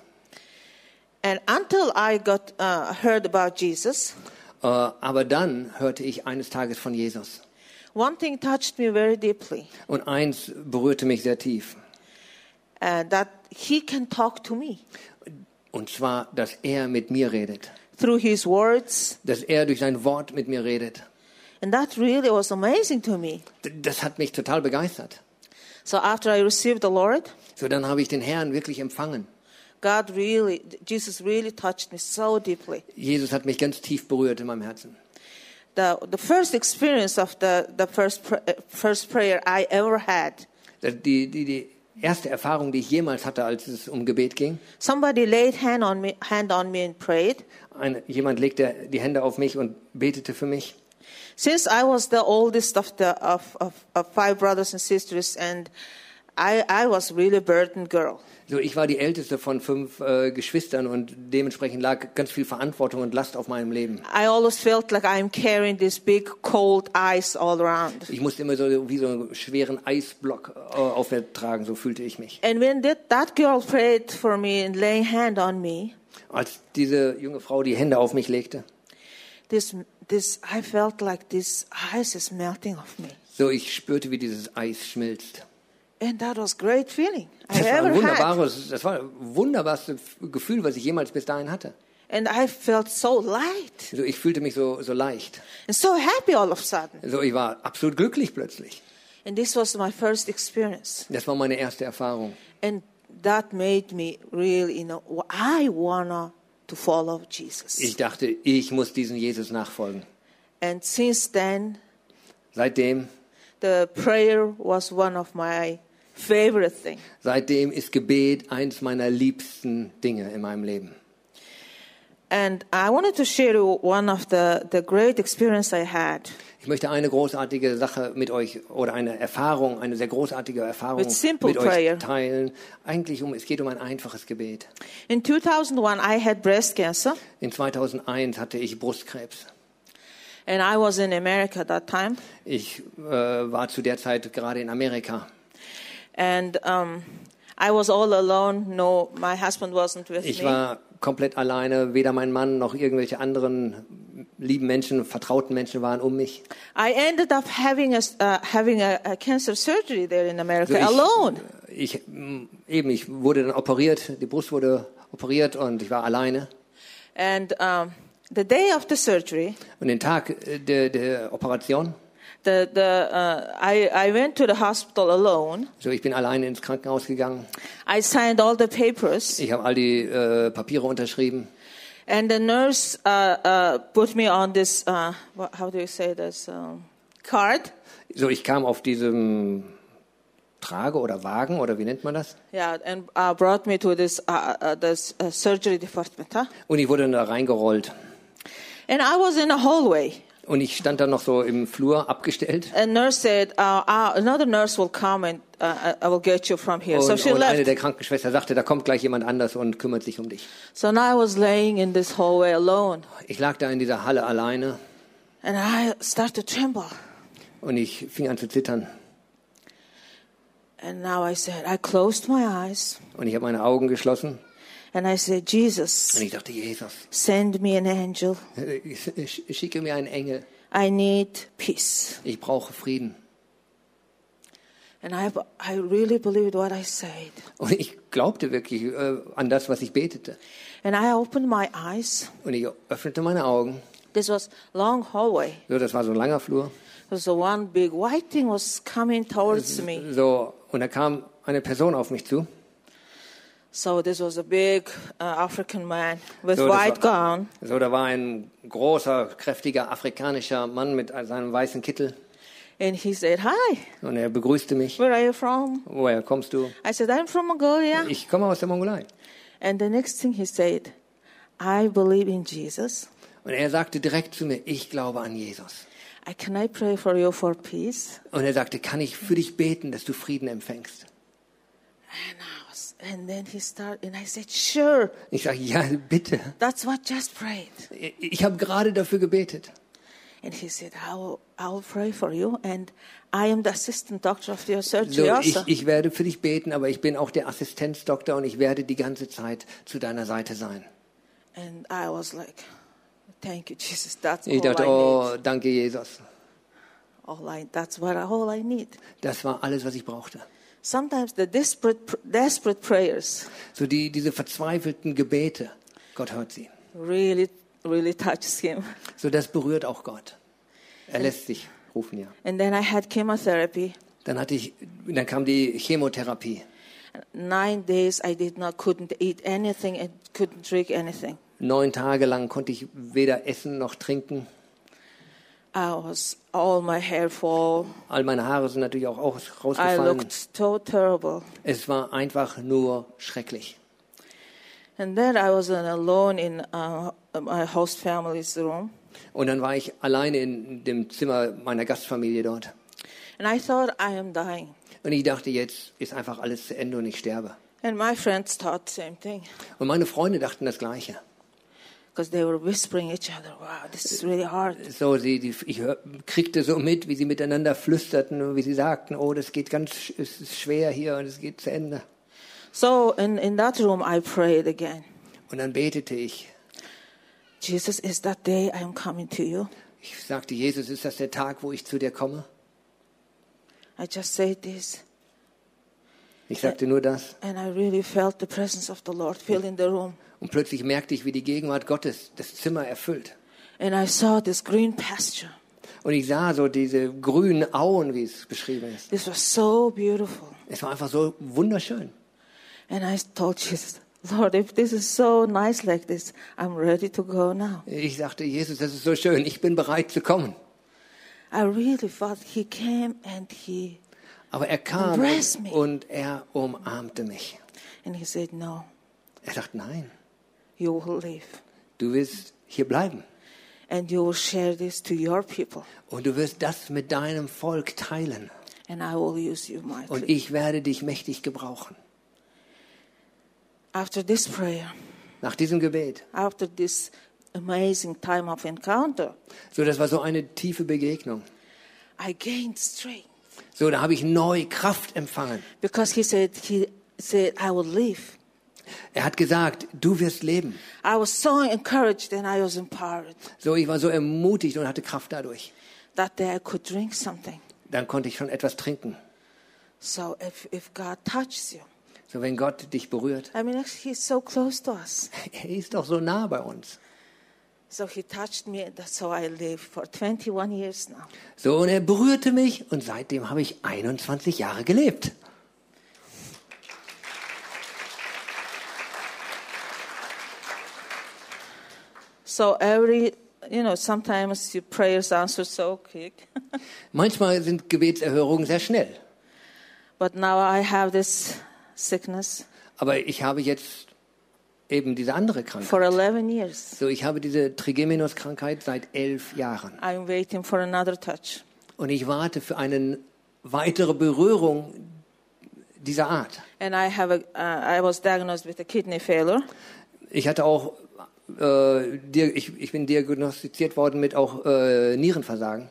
And until I got uh, heard about Jesus, Äh, aber dann hörte ich eines Tages von Jesus. one thing touched me very deeply, Und eins berührte mich sehr tief. uh, that He can talk to me Und zwar, dass er mit mir redet. through His words, Dass er durch sein Wort mit mir redet. and that really was amazing to me. Das hat mich total begeistert. So after I received the Lord, So, dann habe ich den Herrn wirklich empfangen. God really, Jesus really touched me so deeply. Jesus hat mich ganz tief berührt in meinem Herzen. The, the first experience of the, the first, uh, first prayer I ever had, Die, die, die erste Erfahrung, die ich jemals hatte, als es um Gebet ging, somebody laid hand on me, hand on me and prayed. ein, jemand legte die Hände auf mich und betete für mich. Since I was the oldest of, the, of, of, of five brothers and sisters, and I, I was really a burdened girl. So, ich war die älteste von fünf äh, Geschwistern und dementsprechend lag ganz viel Verantwortung und Last auf meinem Leben. I always felt like I'm carrying this big cold ice all around. Ich musste immer so wie so einen schweren Eisblock äh, auf mir tragen, so fühlte ich mich. And when that, that girl prayed for me and laying hand on me, Als diese junge Frau die Hände auf mich legte, this, this, I felt like this ice is melting off me. so ich spürte, wie dieses Eis schmilzt. And that was great feeling I Das war ein ever had. wunderbares, das war das wunderbarste Gefühl, was ich jemals bis dahin hatte. And I felt so light So, ich fühlte mich so, so leicht. and so happy all of a sudden. So, ich war absolut glücklich plötzlich. And this was my first experience. Das war meine erste Erfahrung. And that made me really, you know, I wanna to follow Jesus. Ich dachte, ich muss diesem Jesus nachfolgen. And since then, Seitdem, the prayer was one of my favorite thing. seitdem ist Gebet eins meiner liebsten Dinge in meinem Leben. And I wanted to share you one of the, the great experience I had Ich möchte eine großartige Sache mit euch oder eine Erfahrung, eine sehr großartige Erfahrung With simple mit prayer. euch teilen. Eigentlich um, es geht um ein einfaches Gebet. In 2001, I had breast cancer, In 2001 hatte ich Brustkrebs. and I was in America at that time. Ich äh, war zu der Zeit gerade in Amerika. And um, I was all alone. No, my husband wasn't with Ich me. war komplett alleine. Weder mein Mann noch irgendwelche anderen lieben Menschen, vertrauten Menschen waren um mich. I ended up having a, uh, having a, a cancer surgery there in America Also alone. ich, ich, m, eben, ich wurde dann operiert. Die Brust wurde operiert und ich war alleine. And um, the day of the surgery, Und den Tag äh, der, der Operation, the, the, uh, I, I went to the hospital alone. so ich bin alleine ins Krankenhaus gegangen. I signed all the papers, Ich habe all die äh, Papiere unterschrieben. and the nurse uh, uh, put me on this, uh, how do you say this, um, card. So ich kam auf diesem Trage oder Wagen oder wie nennt man das? Yeah, and uh, brought me to this uh, uh, this uh, surgery department. Huh? Und ich wurde da reingerollt. And I was in a hallway. Und ich stand da noch so im Flur abgestellt. A nurse said, uh, uh, "Another nurse will come and uh, I will get you from here." so Und, she und eine der Krankenschwestern sagte, da kommt gleich jemand anders und kümmert sich um dich. So now I was laying in this hallway alone, Ich lag da in dieser Halle alleine and I started to tremble. und ich fing an zu zittern. And now I said, I closed my eyes, Und ich habe meine Augen geschlossen and I said, und Jesus, ich dachte, Jesus, send me an angel. ich- ich schicke mir einen Engel. I need peace. Ich brauche Frieden. And I, I really believed what I said. Und ich glaubte wirklich äh, an das, was ich betete. And I opened my eyes. Und ich öffnete meine Augen. This was long hallway. So, das war so ein langer Flur. So one big white thing was coming towards me. So, und da kam eine Person auf mich zu. So this was a big uh, African man with So, white war- gown. So, da war ein großer, kräftiger afrikanischer Mann mit seinem weißen Kittel. And he said, Hi, Und er begrüßte mich. where are you from? Woher kommst du? I said, I'm from Mongolia. Ich komme aus der Mongolei. And the next thing he said, I believe in Jesus. Und er sagte direkt zu mir, ich glaube an Jesus. I, can I pray for you for peace? Und er sagte, kann ich für dich beten, dass du Frieden empfängst? And, and then he started, and I said, Sure, Ich sage, ja, bitte. that's what just prayed. Ich habe gerade dafür gebetet. And he said, I will, I will pray for you. And I am the assistant doctor of your So, surgery ich, also. ich werde für dich beten, aber ich bin auch der Assistenzdoktor und ich werde die ganze Zeit zu deiner Seite sein. And I was like, Thank you, Jesus. That's Ich all dachte, I oh, need. danke Jesus. All I, that's what all I need. Das war alles, was ich brauchte. Sometimes the desperate, desperate prayers So die, diese verzweifelten Gebete, Gott hört sie. really, really touches him. So das berührt auch Gott. Er lässt sich rufen, ja. And then I had chemotherapy. Dann hatte ich, dann kam die Chemotherapie. Nine days I did not, couldn't eat anything and couldn't drink anything. Neun Tage lang konnte ich weder essen noch trinken. I was all my hair fall. All meine Haare sind natürlich auch aus- I rausgefallen. looked so terrible. Es war einfach nur schrecklich. And then I was alone in uh, my host family's room. Und dann war ich alleine in dem Zimmer meiner Gastfamilie dort. And I thought I am dying. Und ich dachte, jetzt ist einfach alles zu Ende und ich sterbe. And my friends thought the same thing. Und meine Freunde dachten das Gleiche. Because they were whispering each other, wow, this is really hard. So, sie, die, ich kriegte so mit, wie sie miteinander flüsterten und wie sie sagten, oh, das geht ganz, es ist schwer hier und es geht zu Ende. So in, in that room, I prayed again. Und dann betete ich. Jesus, is that day I am coming to you? Ich sagte, Jesus, ist das der Tag, wo ich zu dir komme? I just said this. Ich sagte nur das. And I really felt the presence of the Lord filling the room. Und plötzlich merkte ich, wie die Gegenwart Gottes das Zimmer erfüllt. And I saw this green pasture. Und ich sah so diese grünen Auen, wie es beschrieben ist. This was so beautiful. Es war einfach so wunderschön. And I told Jesus, Lord, if this is so nice like this, I'm ready to go now. Ich sagte, Jesus, das ist so schön. Ich bin bereit zu kommen. I really thought he came and he Aber er kam me. und er umarmte mich. and he said, No, Er sagt, nein, you will live. du wirst hier bleiben. And you will share this to your people. Und du wirst das mit deinem Volk teilen. And I will use you Und ich werde dich mächtig gebrauchen. After this prayer, Nach diesem Gebet. after this amazing time of encounter, So, das war so eine tiefe Begegnung. I gained strength So, da habe ich neu Kraft empfangen. because he said he said I will live. Er hat gesagt, du wirst leben. I was so encouraged and I was empowered. So, ich war so ermutigt und hatte Kraft dadurch. That day I could drink something. Dann konnte ich schon etwas trinken. So if, if God touches you, So, wenn Gott dich berührt. I mean, He's so close to us. Er ist doch so nah bei uns. So He touched me, and that's how I live for 21 years now. So, und er berührte mich und seitdem habe ich 21 Jahre gelebt. So every, you know, sometimes your prayers answer so quick. Manchmal sind Gebetserhörungen sehr schnell. But now I have this sickness Aber ich habe jetzt eben diese andere for Krankheit. 11 years. So, ich habe diese Trigeminus-Krankheit seit elf Jahren. I'm waiting for another touch. Und ich warte für eine weitere Berührung dieser Art. And I have a, uh, I was diagnosed with a kidney failure. Ich hatte auch, ich, ich bin diagnostiziert worden mit auch äh, Nierenversagen.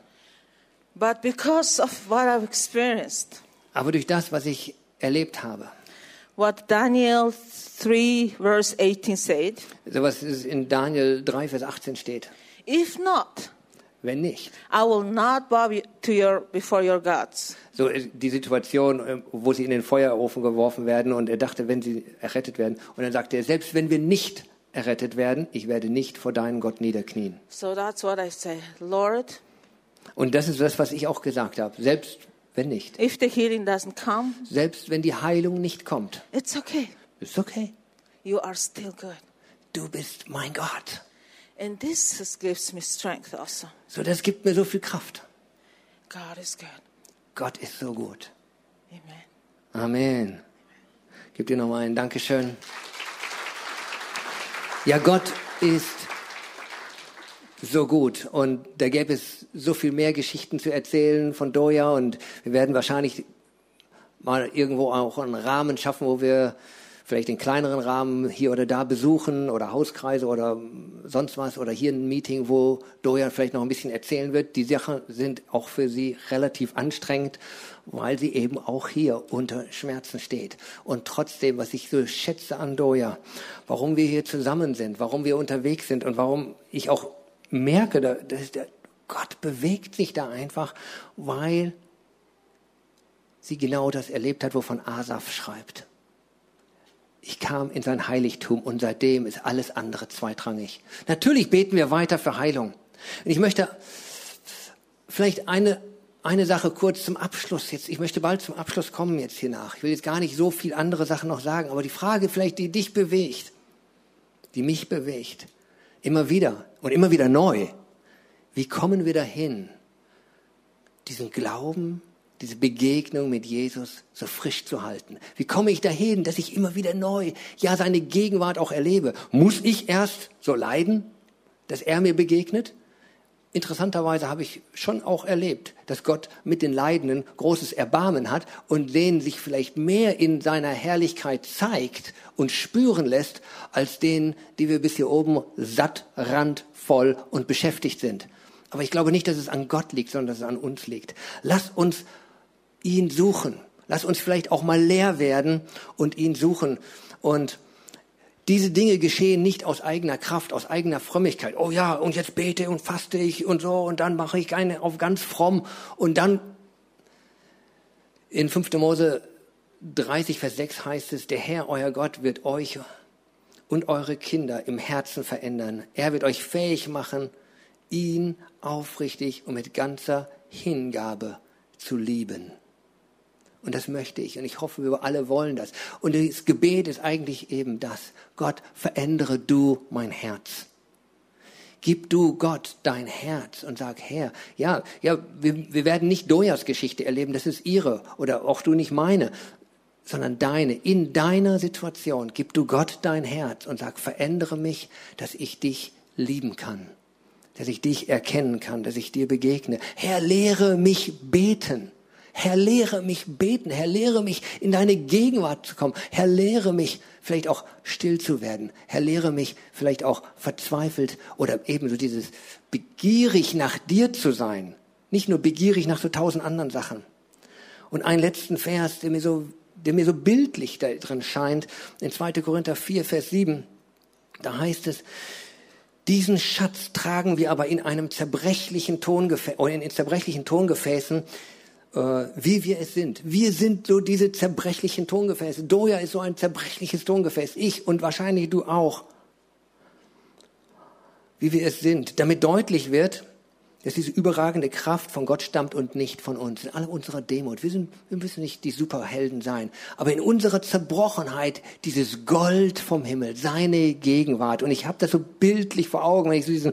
But because of what I've experienced, Aber durch das, was ich erlebt habe, what Daniel 3 verse 18 said, so was in Daniel 3, Vers 18 steht, if not, wenn nicht. I will not bow to your before your gods. So äh, die Situation, äh, wo sie in den Feuerofen geworfen werden und er dachte, wenn sie errettet werden. Und dann sagte er, selbst wenn wir nicht errettet werden, ich werde nicht vor deinem Gott niederknien. So that's what I say, Lord. Und das ist das, was ich auch gesagt habe. Selbst wenn nicht. If the healing doesn't come, Selbst wenn die Heilung nicht kommt. it's okay. Ist okay. You are still good. Du bist mein Gott. And this is- gives me strength also. So, das gibt mir so viel Kraft. God is good. Gott ist so gut. Amen. Amen. Gib dir nochmal ein Dankeschön. Ja, Gott ist so gut und da gäbe es so viel mehr Geschichten zu erzählen von Doja und wir werden wahrscheinlich mal irgendwo auch einen Rahmen schaffen, wo wir vielleicht den kleineren Rahmen hier oder da besuchen oder Hauskreise oder sonst was oder hier ein Meeting, wo Doja vielleicht noch ein bisschen erzählen wird. Die Sachen sind auch für sie relativ anstrengend, weil sie eben auch hier unter Schmerzen steht. Und trotzdem, was ich so schätze an Doja, warum wir hier zusammen sind, warum wir unterwegs sind und warum ich auch merke, da- dass der Gott bewegt sich da einfach, weil sie genau das erlebt hat, wovon Asaf schreibt. Ich kam in sein Heiligtum und seitdem ist alles andere zweitrangig. Natürlich beten wir weiter für Heilung. Und ich möchte vielleicht eine, eine Sache kurz zum Abschluss jetzt. Ich möchte bald zum Abschluss kommen jetzt hier nach. Ich will jetzt gar nicht so viel andere Sachen noch sagen, aber die Frage vielleicht, die dich bewegt, die mich bewegt, immer wieder und immer wieder neu. Wie kommen wir dahin, diesen Glauben, diese Begegnung mit Jesus so frisch zu halten? Wie komme ich dahin, dass ich immer wieder neu, ja, seine Gegenwart auch erlebe? Muss ich erst so leiden, dass er mir begegnet? Interessanterweise habe ich schon auch erlebt, dass Gott mit den Leidenden großes Erbarmen hat und denen sich vielleicht mehr in seiner Herrlichkeit zeigt und spüren lässt, als denen, die wir bis hier oben satt, randvoll und beschäftigt sind. Aber ich glaube nicht, dass es an Gott liegt, sondern dass es an uns liegt. Lass uns ihn suchen. Lass uns vielleicht auch mal leer werden und ihn suchen. Und diese Dinge geschehen nicht aus eigener Kraft, aus eigener Frömmigkeit. Oh ja, und jetzt bete und faste ich und so und dann mache ich eine auf ganz fromm und dann in 5. Mose 30, Vers 6 heißt es, der Herr, euer Gott, wird euch und eure Kinder im Herzen verändern. Er wird euch fähig machen, ihn aufrichtig und mit ganzer Hingabe zu lieben. Und das möchte ich. Und ich hoffe, wir alle wollen das. Und das Gebet ist eigentlich eben das. Gott, verändere du mein Herz. Gib du Gott dein Herz und sag, Herr, ja, ja, wir, wir werden nicht Dojas Geschichte erleben, das ist ihre oder auch du nicht meine, sondern deine. In deiner Situation gib du Gott dein Herz und sag, verändere mich, dass ich dich lieben kann, dass ich dich erkennen kann, dass ich dir begegne. Herr, lehre mich beten. Herr, lehre mich beten. Herr, lehre mich in deine Gegenwart zu kommen. Herr, lehre mich vielleicht auch still zu werden. Herr, lehre mich vielleicht auch verzweifelt oder ebenso dieses begierig nach dir zu sein. Nicht nur begierig nach so tausend anderen Sachen. Und einen letzten Vers, der mir so, der mir so bildlich da drin scheint, in 2. Korinther 4, Vers 7, da heißt es, diesen Schatz tragen wir aber in einem zerbrechlichen Tongefäß, oder in zerbrechlichen Tongefäßen, wie wir es sind. Wir sind so diese zerbrechlichen Tongefäße. Doja ist so ein zerbrechliches Tongefäß. Ich und wahrscheinlich du auch. Wie wir es sind. Damit deutlich wird, dass diese überragende Kraft von Gott stammt und nicht von uns. In aller unserer Demut. Wir, sind, wir müssen nicht die Superhelden sein. Aber in unserer Zerbrochenheit dieses Gold vom Himmel, seine Gegenwart. Und ich habe das so bildlich vor Augen, wenn ich so diesen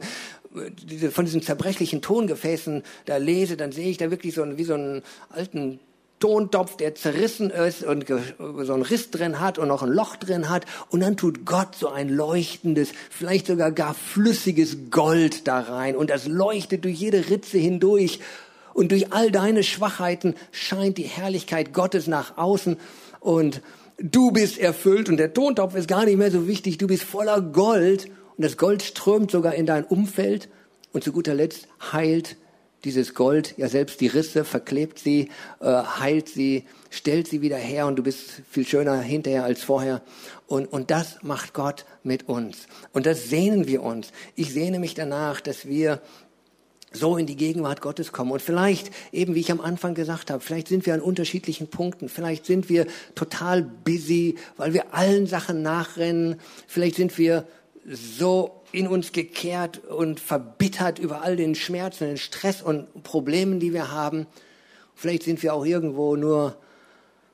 diese, von diesen zerbrechlichen Tongefäßen da lese, dann sehe ich da wirklich so einen, wie so einen alten Tontopf, der zerrissen ist und so einen Riss drin hat und noch ein Loch drin hat. Und dann tut Gott so ein leuchtendes, vielleicht sogar gar flüssiges Gold da rein. Und das leuchtet durch jede Ritze hindurch. Und durch all deine Schwachheiten scheint die Herrlichkeit Gottes nach außen. Und du bist erfüllt und der Tontopf ist gar nicht mehr so wichtig. Du bist voller Gold. Und das Gold strömt sogar in dein Umfeld. Und zu guter Letzt heilt dieses Gold, ja selbst die Risse, verklebt sie, äh, heilt sie, stellt sie wieder her und du bist viel schöner hinterher als vorher. Und, und das macht Gott mit uns. Und das sehnen wir uns. Ich sehne mich danach, dass wir so in die Gegenwart Gottes kommen. Und vielleicht, eben wie ich am Anfang gesagt habe, vielleicht sind wir an unterschiedlichen Punkten. Vielleicht sind wir total busy, weil wir allen Sachen nachrennen. Vielleicht sind wir so in uns gekehrt und verbittert über all den Schmerzen, den Stress und Problemen, die wir haben. Vielleicht sind wir auch irgendwo nur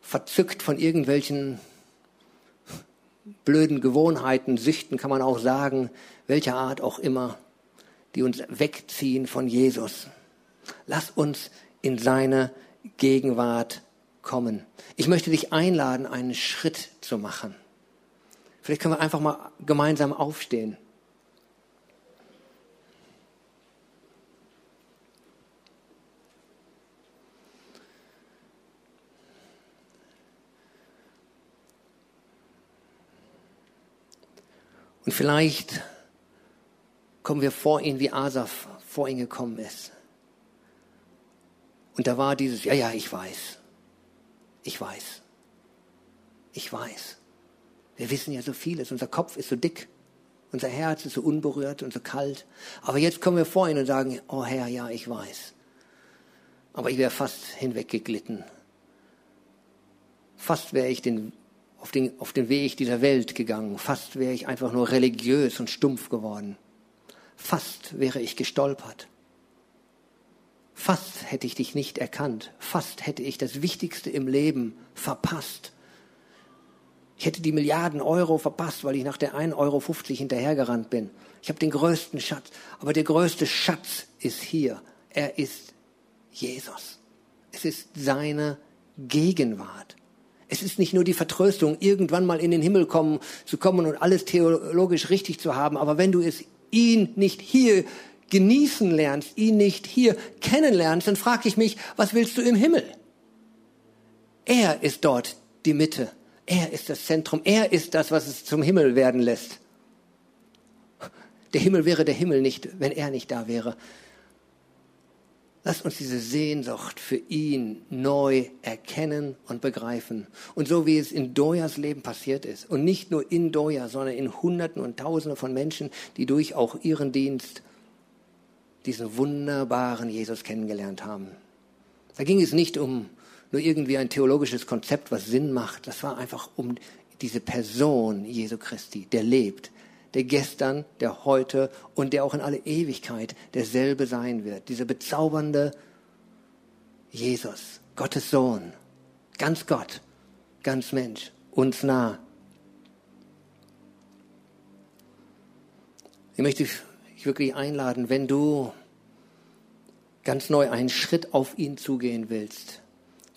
verzückt von irgendwelchen blöden Gewohnheiten, Süchten kann man auch sagen, welcher Art auch immer, die uns wegziehen von Jesus. Lass uns in seine Gegenwart kommen. Ich möchte dich einladen, einen Schritt zu machen. Vielleicht können wir einfach mal gemeinsam aufstehen. Und vielleicht kommen wir vor ihn, wie Asaf vor ihn gekommen ist. Und da war dieses, ja, ja, ich weiß. Ich weiß. Ich weiß. Wir wissen ja so vieles. Unser Kopf ist so dick. Unser Herz ist so unberührt und so kalt. Aber jetzt kommen wir vor ihn und sagen, oh Herr, ja, ich weiß. Aber ich wäre fast hinweggeglitten. Fast wäre ich den, auf, den, auf den Weg dieser Welt gegangen. Fast wäre ich einfach nur religiös und stumpf geworden. Fast wäre ich gestolpert. Fast hätte ich dich nicht erkannt. Fast hätte ich das Wichtigste im Leben verpasst. Ich hätte die Milliarden Euro verpasst, weil ich nach der 1,50 Euro hinterhergerannt bin. Ich habe den größten Schatz. Aber der größte Schatz ist hier. Er ist Jesus. Es ist seine Gegenwart. Es ist nicht nur die Vertröstung, irgendwann mal in den Himmel kommen, zu kommen und alles theologisch richtig zu haben. Aber wenn du es ihn nicht hier genießen lernst, ihn nicht hier kennenlernst, dann frage ich mich, was willst du im Himmel? Er ist dort die Mitte er ist das Zentrum. Er ist das, was es zum Himmel werden lässt. Der Himmel wäre der Himmel nicht, wenn er nicht da wäre. Lass uns diese Sehnsucht für ihn neu erkennen und begreifen. Und so wie es in Doyas Leben passiert ist, und nicht nur in Doya, sondern in Hunderten und Tausenden von Menschen, die durch auch ihren Dienst diesen wunderbaren Jesus kennengelernt haben. Da ging es nicht um nur irgendwie ein theologisches Konzept, was Sinn macht. Das war einfach um diese Person Jesu Christi, der lebt, der gestern, der heute und der auch in alle Ewigkeit derselbe sein wird. Dieser bezaubernde Jesus, Gottes Sohn, ganz Gott, ganz Mensch, uns nah. Ich möchte dich wirklich einladen, wenn du ganz neu einen Schritt auf ihn zugehen willst,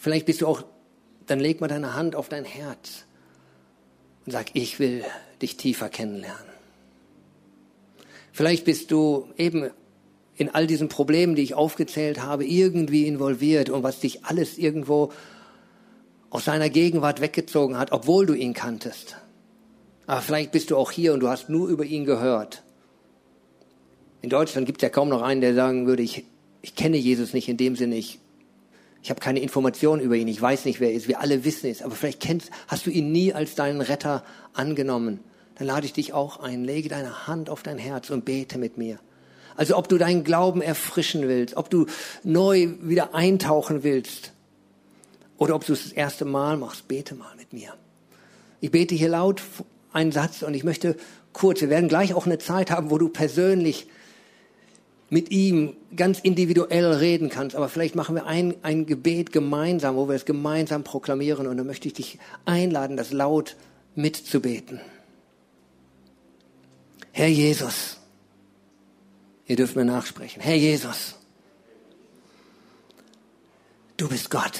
Vielleicht bist du auch, dann leg mal deine Hand auf dein Herz und sag, ich will dich tiefer kennenlernen. Vielleicht bist du eben in all diesen Problemen, die ich aufgezählt habe, irgendwie involviert und was dich alles irgendwo aus seiner Gegenwart weggezogen hat, obwohl du ihn kanntest. Aber vielleicht bist du auch hier und du hast nur über ihn gehört. In Deutschland gibt es ja kaum noch einen, der sagen würde, ich, ich kenne Jesus nicht in dem Sinne, ich ich habe keine Informationen über ihn. Ich weiß nicht, wer er ist. Wir alle wissen es. Aber vielleicht kennst, hast du ihn nie als deinen Retter angenommen. Dann lade ich dich auch ein. Lege deine Hand auf dein Herz und bete mit mir. Also ob du deinen Glauben erfrischen willst, ob du neu wieder eintauchen willst oder ob du es das erste Mal machst, bete mal mit mir. Ich bete hier laut einen Satz und ich möchte kurz, wir werden gleich auch eine Zeit haben, wo du persönlich mit ihm ganz individuell reden kannst. Aber vielleicht machen wir ein, ein Gebet gemeinsam, wo wir es gemeinsam proklamieren. Und dann möchte ich dich einladen, das laut mitzubeten. Herr Jesus, ihr dürft mir nachsprechen. Herr Jesus, du bist Gott.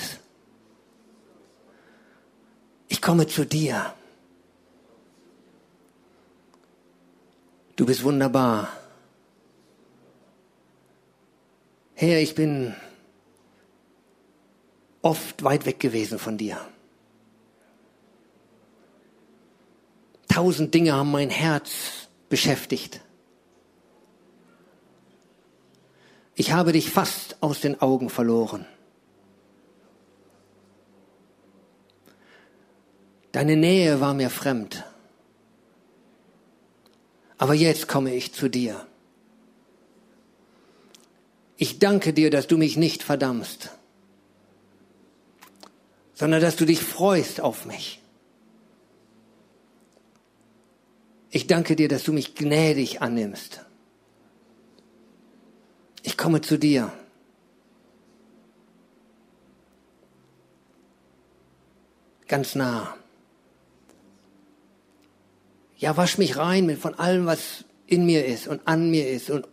komme zu dir. Du bist wunderbar. Herr, ich bin oft weit weg gewesen von dir. Tausend Dinge haben mein Herz beschäftigt. Ich habe dich fast aus den Augen verloren. Deine Nähe war mir fremd. Aber jetzt komme ich zu dir. Ich danke dir, dass du mich nicht verdammst, sondern dass du dich freust auf mich. Ich danke dir, dass du mich gnädig annimmst. Ich komme zu dir. Ganz nah. Ja, wasch mich rein mit von allem, was in mir ist und an mir ist und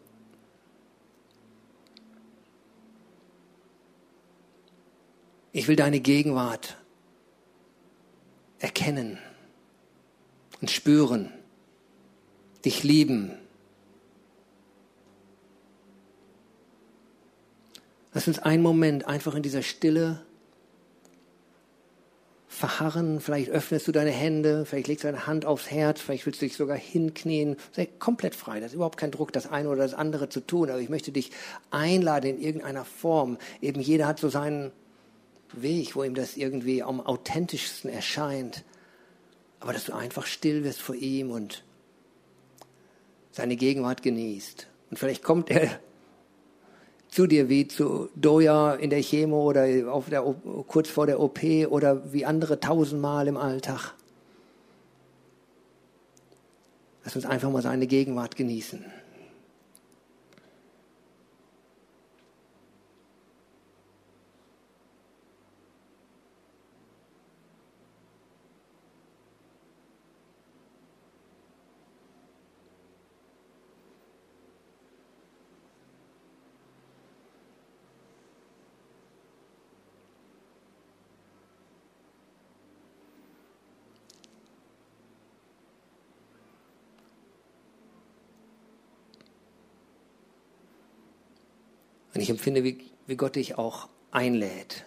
ich will deine Gegenwart erkennen und spüren, dich lieben. Lass uns einen Moment einfach in dieser Stille verharren, vielleicht öffnest du deine Hände, vielleicht legst du deine Hand aufs Herz, vielleicht willst du dich sogar hinknien. Sei komplett frei, das ist überhaupt kein Druck, das eine oder das andere zu tun, aber ich möchte dich einladen in irgendeiner Form. Eben jeder hat so seinen Weg, wo ihm das irgendwie am authentischsten erscheint. Aber dass du einfach still wirst vor ihm und seine Gegenwart genießt. Und vielleicht kommt er zu dir wie zu Doja in der Chemo oder auf der, kurz vor der OP oder wie andere tausendmal im Alltag. Lass uns einfach mal seine Gegenwart genießen. Und ich empfinde, wie, wie Gott dich auch einlädt.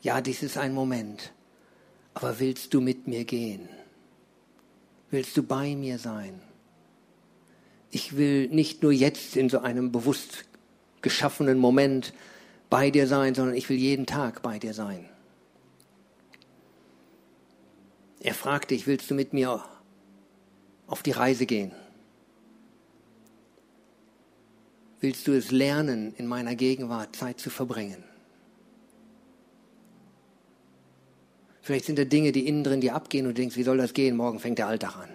Ja, dies ist ein Moment. Aber willst du mit mir gehen? Willst du bei mir sein? Ich will nicht nur jetzt in so einem bewusst geschaffenen Moment bei dir sein, sondern ich will jeden Tag bei dir sein. Er fragt dich, willst du mit mir auf die Reise gehen? Willst du es lernen, in meiner Gegenwart Zeit zu verbringen? Vielleicht sind da Dinge, die innen drin dir abgehen und du denkst, wie soll das gehen? Morgen fängt der Alltag an.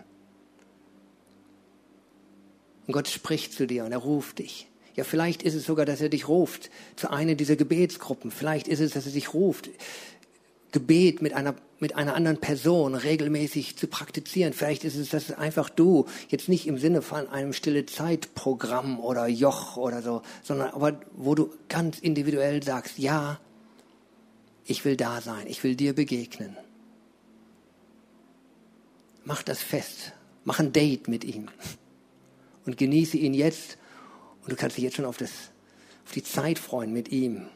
Und Gott spricht zu dir und er ruft dich. Ja, vielleicht ist es sogar, dass er dich ruft zu einer dieser Gebetsgruppen. Vielleicht ist es, dass er dich ruft Gebet mit einer, mit einer anderen Person regelmäßig zu praktizieren. Vielleicht ist es, dass einfach du, jetzt nicht im Sinne von einem stille Zeitprogramm oder Joch oder so, sondern aber wo du ganz individuell sagst, ja, ich will da sein, ich will dir begegnen. Mach das fest, mach ein Date mit ihm und genieße ihn jetzt und du kannst dich jetzt schon auf, das, auf die Zeit freuen mit ihm